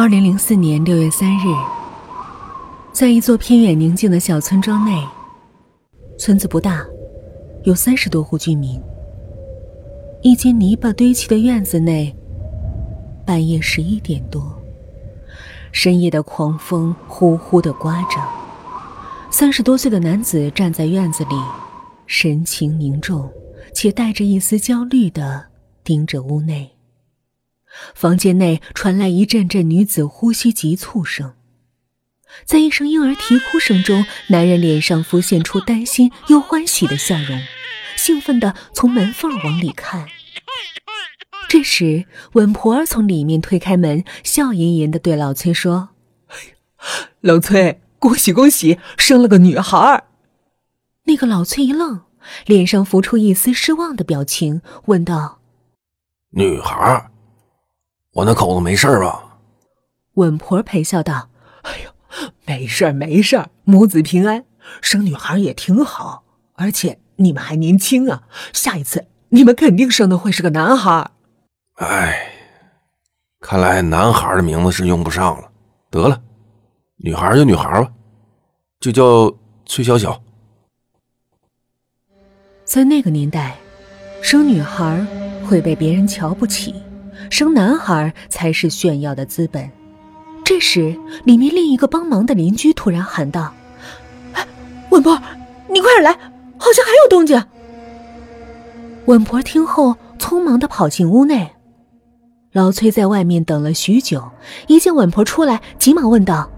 二零零四年六月三日，在一座偏远宁静的小村庄内，村子不大，有三十多户居民。一间泥巴堆砌的院子内，半夜十一点多，深夜的狂风呼呼的刮着。三十多岁的男子站在院子里，神情凝重，且带着一丝焦虑的盯着屋内。房间内传来一阵阵女子呼吸急促声，在一声婴儿啼哭声中，男人脸上浮现出担心又欢喜的笑容，兴奋地从门缝往里看。这时，稳婆儿从里面推开门，笑吟吟地对老崔说：“老崔，恭喜恭喜，生了个女孩。”那个老崔一愣，脸上浮出一丝失望的表情，问道：“女孩？”我那口子没事吧？稳婆陪笑道：“哎呦，没事没事母子平安，生女孩也挺好。而且你们还年轻啊，下一次你们肯定生的会是个男孩。”哎，看来男孩的名字是用不上了。得了，女孩就女孩吧，就叫崔小小。在那个年代，生女孩会被别人瞧不起。生男孩才是炫耀的资本。这时，里面另一个帮忙的邻居突然喊道：“哎稳婆，你快点来，好像还有动静。”稳婆听后，匆忙的跑进屋内。老崔在外面等了许久，一见稳婆出来，急忙问道：“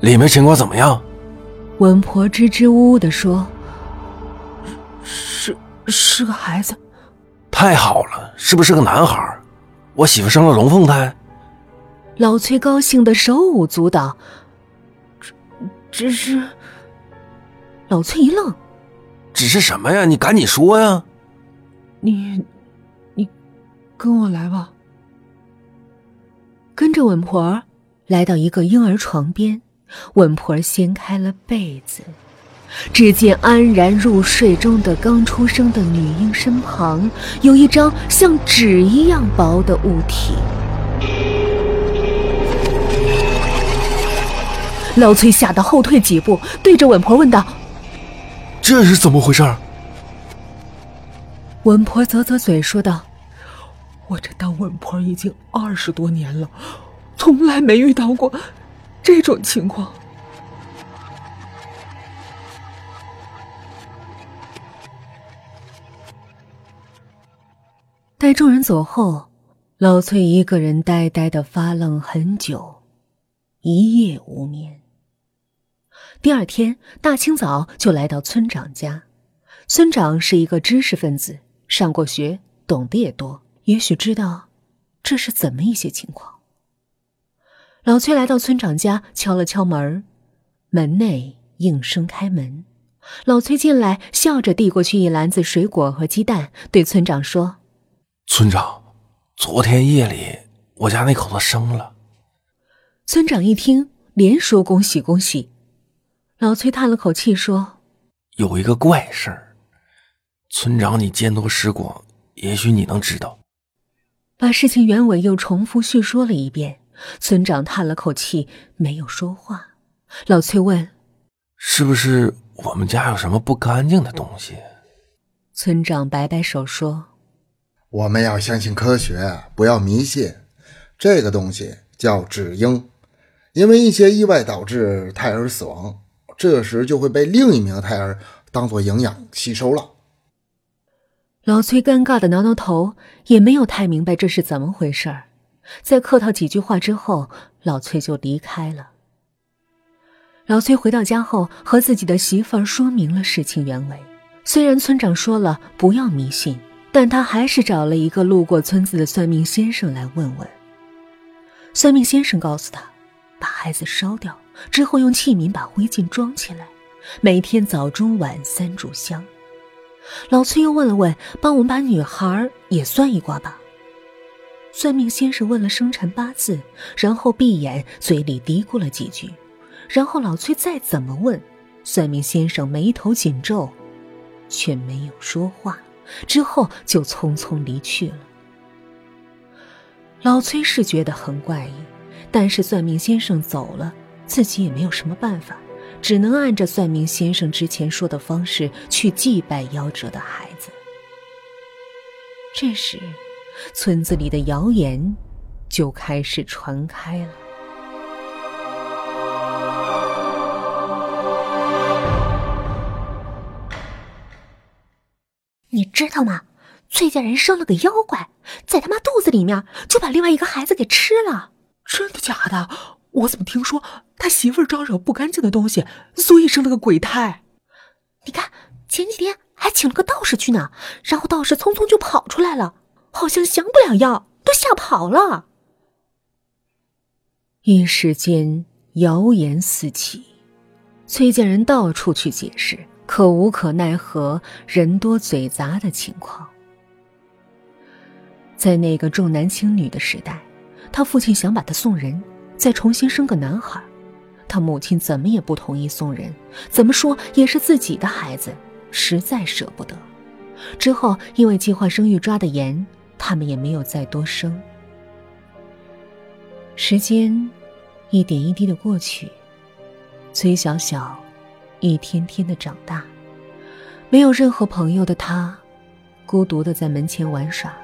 里面情况怎么样？”稳婆支支吾吾的说：“是是个孩子。”太好了，是不是个男孩？我媳妇生了龙凤胎，老崔高兴的手舞足蹈。只只是，老崔一愣，只是什么呀？你赶紧说呀！你，你，跟我来吧。跟着稳婆来到一个婴儿床边，稳婆掀开了被子。只见安然入睡中的刚出生的女婴身旁，有一张像纸一样薄的物体。老崔吓得后退几步，对着稳婆问道：“这是怎么回事？”稳婆啧啧嘴说道：“我这当稳婆已经二十多年了，从来没遇到过这种情况。”待众人走后，老崔一个人呆呆的发愣很久，一夜无眠。第二天大清早就来到村长家。村长是一个知识分子，上过学，懂得也多，也许知道这是怎么一些情况。老崔来到村长家，敲了敲门，门内应声开门。老崔进来，笑着递过去一篮子水果和鸡蛋，对村长说。村长，昨天夜里我家那口子生了。村长一听，连说恭喜恭喜。老崔叹了口气说：“有一个怪事儿，村长你见多识广，也许你能知道。”把事情原委又重复叙说了一遍。村长叹了口气，没有说话。老崔问：“是不是我们家有什么不干净的东西？”村长摆摆手说。我们要相信科学，不要迷信。这个东西叫止婴，因为一些意外导致胎儿死亡，这时就会被另一名胎儿当做营养吸收了。老崔尴尬的挠挠头，也没有太明白这是怎么回事儿。在客套几句话之后，老崔就离开了。老崔回到家后，和自己的媳妇儿说明了事情原委。虽然村长说了不要迷信。但他还是找了一个路过村子的算命先生来问问。算命先生告诉他，把孩子烧掉之后，用器皿把灰烬装起来，每天早中晚三炷香。老崔又问了问，帮我们把女孩也算一卦吧。算命先生问了生辰八字，然后闭眼，嘴里嘀咕了几句，然后老崔再怎么问，算命先生眉头紧皱，却没有说话。之后就匆匆离去了。老崔是觉得很怪异，但是算命先生走了，自己也没有什么办法，只能按着算命先生之前说的方式去祭拜夭折的孩子。这时，村子里的谣言就开始传开了。你知道吗？崔家人生了个妖怪，在他妈肚子里面就把另外一个孩子给吃了。真的假的？我怎么听说他媳妇儿招惹不干净的东西，所以生了个鬼胎？你看前几天还请了个道士去呢，然后道士匆匆就跑出来了，好像降不了妖，都吓跑了。一时间谣言四起，崔家人到处去解释，可无可奈何，人多嘴杂的情况。在那个重男轻女的时代，他父亲想把他送人，再重新生个男孩，他母亲怎么也不同意送人，怎么说也是自己的孩子，实在舍不得。之后因为计划生育抓得严，他们也没有再多生。时间一点一滴的过去，崔小小一天天的长大，没有任何朋友的他，孤独的在门前玩耍。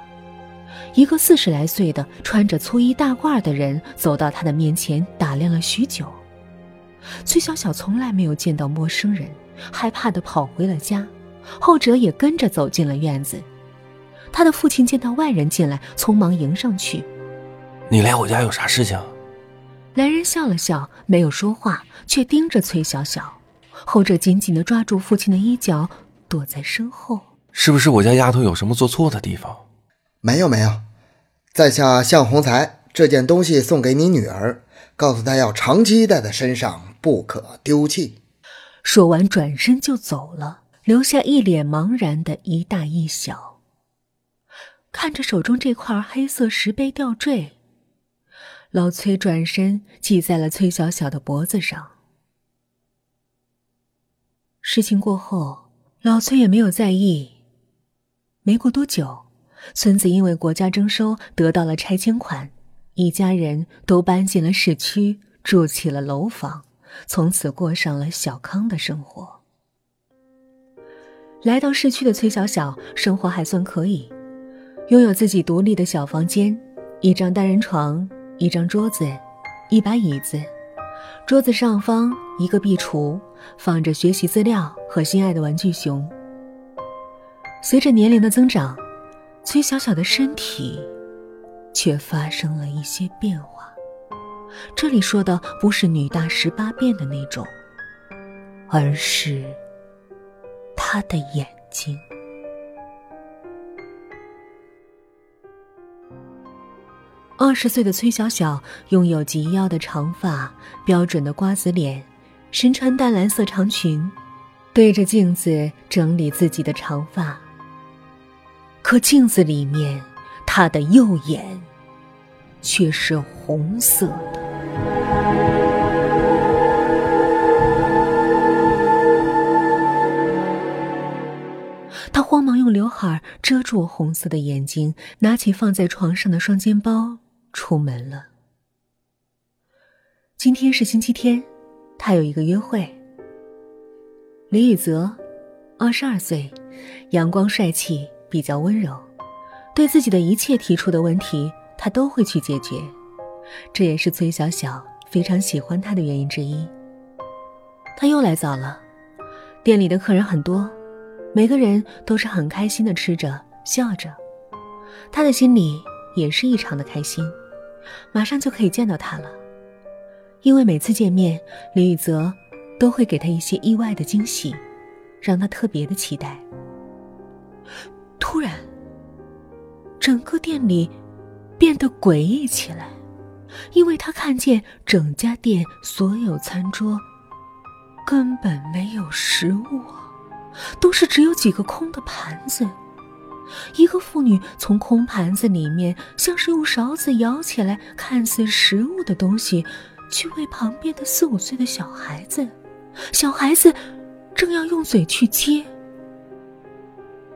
一个四十来岁的穿着粗衣大褂的人走到他的面前，打量了许久。崔小小从来没有见到陌生人，害怕的跑回了家，后者也跟着走进了院子。他的父亲见到外人进来，匆忙迎上去：“你来我家有啥事情？”来人笑了笑，没有说话，却盯着崔小小。后者紧紧的抓住父亲的衣角，躲在身后：“是不是我家丫头有什么做错的地方？”没有没有，在下向洪才，这件东西送给你女儿，告诉她要长期带在身上，不可丢弃。说完，转身就走了，留下一脸茫然的一大一小。看着手中这块黑色石碑吊坠，老崔转身系在了崔小小的脖子上。事情过后，老崔也没有在意。没过多久。村子因为国家征收得到了拆迁款，一家人都搬进了市区，住起了楼房，从此过上了小康的生活。来到市区的崔小小生活还算可以，拥有自己独立的小房间，一张单人床，一张桌子，一把椅子，桌子上方一个壁橱，放着学习资料和心爱的玩具熊。随着年龄的增长。崔小小的身体，却发生了一些变化。这里说的不是女大十八变的那种，而是她的眼睛。二十岁的崔小小拥有及腰的长发，标准的瓜子脸，身穿淡蓝色长裙，对着镜子整理自己的长发。可镜子里面，他的右眼却是红色的。他慌忙用刘海遮住红色的眼睛，拿起放在床上的双肩包，出门了。今天是星期天，他有一个约会。李宇泽，二十二岁，阳光帅气。比较温柔，对自己的一切提出的问题，他都会去解决。这也是崔小小非常喜欢他的原因之一。他又来早了，店里的客人很多，每个人都是很开心的吃着笑着，他的心里也是异常的开心，马上就可以见到他了。因为每次见面，李宇泽都会给他一些意外的惊喜，让他特别的期待。突然，整个店里变得诡异起来，因为他看见整家店所有餐桌根本没有食物，都是只有几个空的盘子。一个妇女从空盘子里面，像是用勺子舀起来看似食物的东西，去喂旁边的四五岁的小孩子。小孩子正要用嘴去接。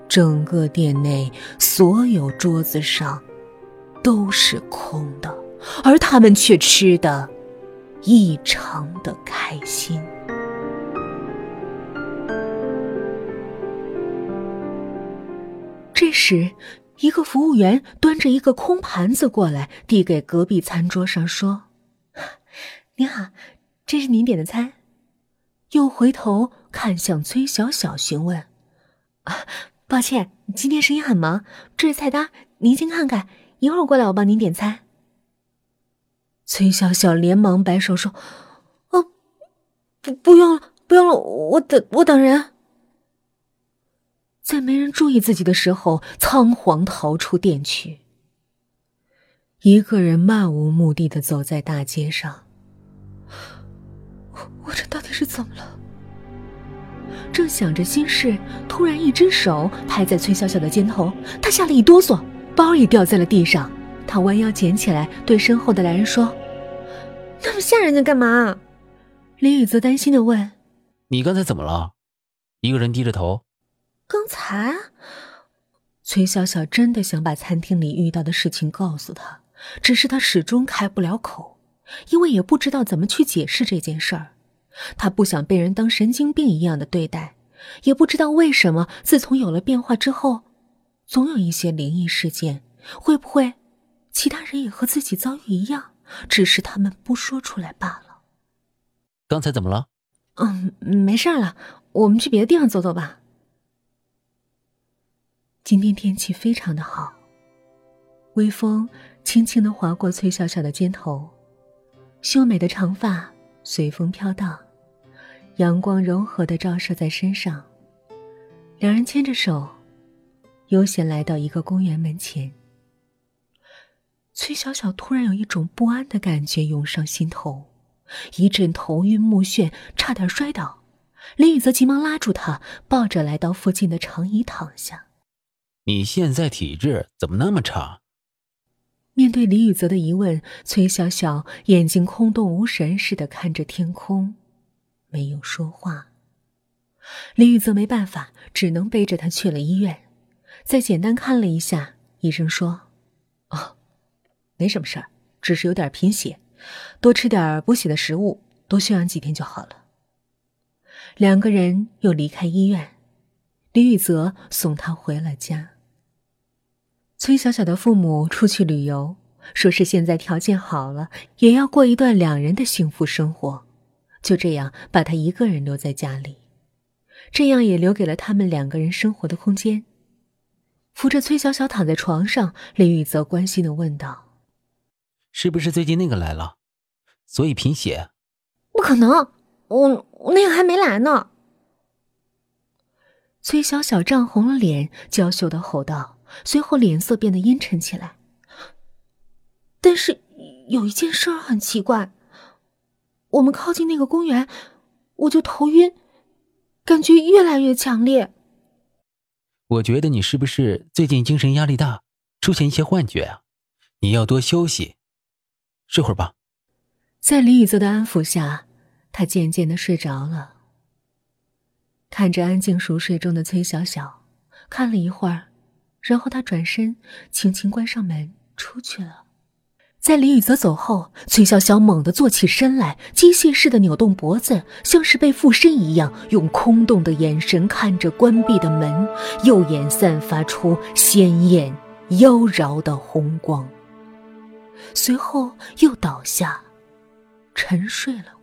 整个店内所有桌子上都是空的，而他们却吃的异常的开心。时，一个服务员端着一个空盘子过来，递给隔壁餐桌上，说：“您好，这是您点的餐。”又回头看向崔小小询问：“啊，抱歉，今天生意很忙，这是菜单，您先看看，一会儿过来我帮您点餐。”崔小小连忙摆手说：“哦，不，不用了，不用了，我等，我等人。”在没人注意自己的时候，仓皇逃出店去。一个人漫无目的的走在大街上，我这到底是怎么了？正想着心事，突然一只手拍在崔小小的肩头，她吓了一哆嗦，包也掉在了地上。她弯腰捡起来，对身后的来人说：“那么吓人家干嘛？”林雨泽担心的问：“你刚才怎么了？”一个人低着头。刚才，崔小小真的想把餐厅里遇到的事情告诉他，只是他始终开不了口，因为也不知道怎么去解释这件事儿。他不想被人当神经病一样的对待，也不知道为什么自从有了变化之后，总有一些灵异事件。会不会，其他人也和自己遭遇一样，只是他们不说出来罢了？刚才怎么了？嗯，没事了，我们去别的地方走走吧。今天天气非常的好，微风轻轻的划过崔小小的肩头，秀美的长发随风飘荡，阳光柔和的照射在身上。两人牵着手，悠闲来到一个公园门前。崔小小突然有一种不安的感觉涌上心头，一阵头晕目眩，差点摔倒。林雨则急忙拉住他，抱着来到附近的长椅躺下。你现在体质怎么那么差？面对李宇泽的疑问，崔小小眼睛空洞无神似的看着天空，没有说话。李宇泽没办法，只能背着他去了医院。再简单看了一下，医生说：“哦，没什么事儿，只是有点贫血，多吃点补血的食物，多休养几天就好了。”两个人又离开医院，李宇泽送他回了家。崔小小的父母出去旅游，说是现在条件好了，也要过一段两人的幸福生活，就这样把她一个人留在家里，这样也留给了他们两个人生活的空间。扶着崔小小躺在床上，林雨泽关心的问道：“是不是最近那个来了，所以贫血？”“不可能，我那个还没来呢。”崔小小涨红了脸，娇羞的吼道。随后脸色变得阴沉起来。但是有一件事很奇怪，我们靠近那个公园，我就头晕，感觉越来越强烈。我觉得你是不是最近精神压力大，出现一些幻觉啊？你要多休息，睡会儿吧。在李雨泽的安抚下，他渐渐的睡着了。看着安静熟睡中的崔小小，看了一会儿。然后他转身，轻轻关上门，出去了。在李雨泽走后，崔小小猛地坐起身来，机械似的扭动脖子，像是被附身一样，用空洞的眼神看着关闭的门，右眼散发出鲜艳妖娆的红光。随后又倒下，沉睡了。